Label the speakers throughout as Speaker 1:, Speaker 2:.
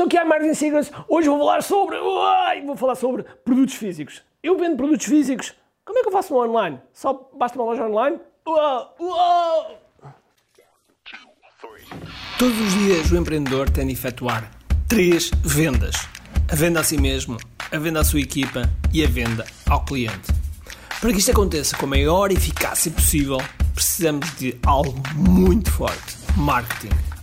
Speaker 1: Bem-vindos ao que é Marketing Secrets. Hoje vou falar sobre. Uai, vou falar sobre produtos físicos. Eu vendo produtos físicos. Como é que eu faço online? Só basta uma loja online? Uau, uau. Todos os dias o empreendedor tem de efetuar três vendas: a venda a si mesmo, a venda à sua equipa e a venda ao cliente. Para que isto aconteça com a maior eficácia possível, precisamos de algo muito forte: marketing.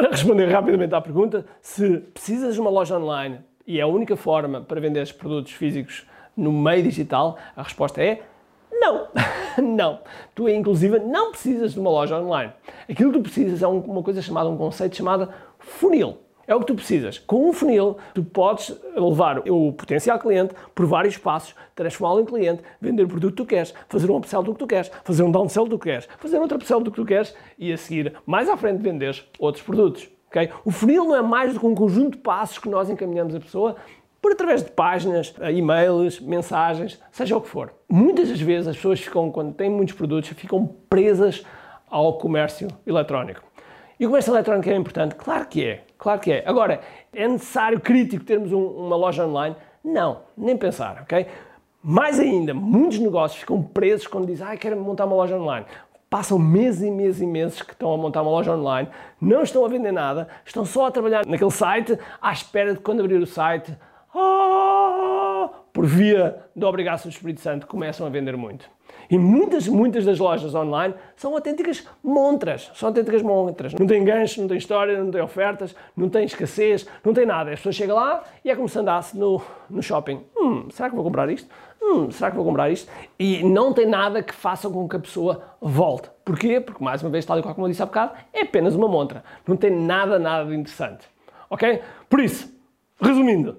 Speaker 1: Para responder rapidamente à pergunta, se precisas de uma loja online e é a única forma para vender os produtos físicos no meio digital, a resposta é não. não. Tu, inclusive, não precisas de uma loja online. Aquilo que tu precisas é uma coisa chamada, um conceito chamado funil. É o que tu precisas. Com um funil, tu podes levar o potencial cliente por vários passos, transformá-lo em cliente, vender o produto que tu queres, fazer um upsell do que tu queres, fazer um downsell do que queres, fazer outro upsell do que tu queres e a seguir, mais à frente, venderes outros produtos. Okay? O funil não é mais do que um conjunto de passos que nós encaminhamos a pessoa por através de páginas, e-mails, mensagens, seja o que for. Muitas das vezes as pessoas ficam, quando têm muitos produtos, ficam presas ao comércio eletrónico. E o comércio eletrónico é importante? Claro que é, claro que é. Agora, é necessário, crítico, termos um, uma loja online? Não, nem pensar, ok? Mais ainda, muitos negócios ficam presos quando dizem, ah, quero montar uma loja online. Passam meses e meses e meses que estão a montar uma loja online, não estão a vender nada, estão só a trabalhar naquele site, à espera de quando abrir o site, oh, por via da obrigação do Espírito Santo, começam a vender muito. E muitas, muitas das lojas online são autênticas montras. São autênticas montras. Não tem gancho, não tem história, não tem ofertas, não tem escassez, não tem nada. As pessoas chegam lá e é como se andasse no, no shopping. Hum, será que vou comprar isto? Hum, será que vou comprar isto? E não tem nada que faça com que a pessoa volte. Porquê? Porque, mais uma vez, tal e qual como eu disse há bocado, é apenas uma montra. Não tem nada, nada de interessante. Ok? Por isso, resumindo,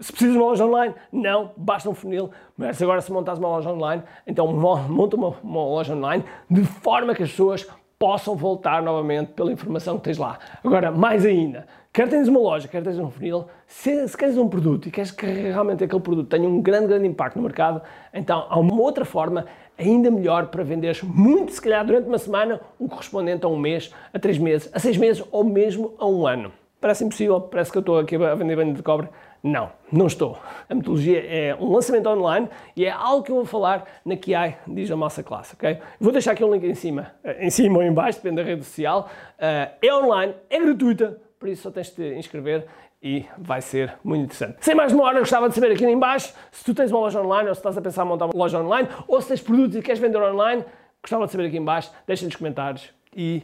Speaker 1: se precisas de uma loja online, não, basta um funil. Mas agora, se montas uma loja online, então monta uma, uma, loja online de forma que as pessoas possam voltar novamente pela informação que tens lá. Agora, mais ainda, quer tens uma loja, quer tens um funil, se, se queres um produto e queres que realmente aquele produto tenha um grande, grande impacto no mercado, então há uma outra forma ainda melhor para venderes muito, se calhar, durante uma semana, o correspondente a um mês, a três meses, a seis meses ou mesmo a um ano. Parece impossível, parece que eu estou aqui a vender banho de cobre. Não, não estou. A metodologia é um lançamento online e é algo que eu vou falar na QI diz a nossa classe, ok? Vou deixar aqui um link em cima, eh, em cima ou em baixo, depende da rede social. Eh, é online, é gratuita, por isso só tens de te inscrever e vai ser muito interessante. Sem mais demora, gostava de saber aqui em baixo se tu tens uma loja online ou se estás a pensar em montar uma loja online ou se tens produtos e queres vender online, gostava de saber aqui em baixo, deixa nos comentários e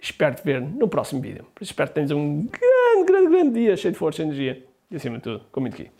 Speaker 1: espero te ver no próximo vídeo. Espero que tenhas um grande, grande, grande dia cheio de força e energia e acima de tudo, com muito aqui.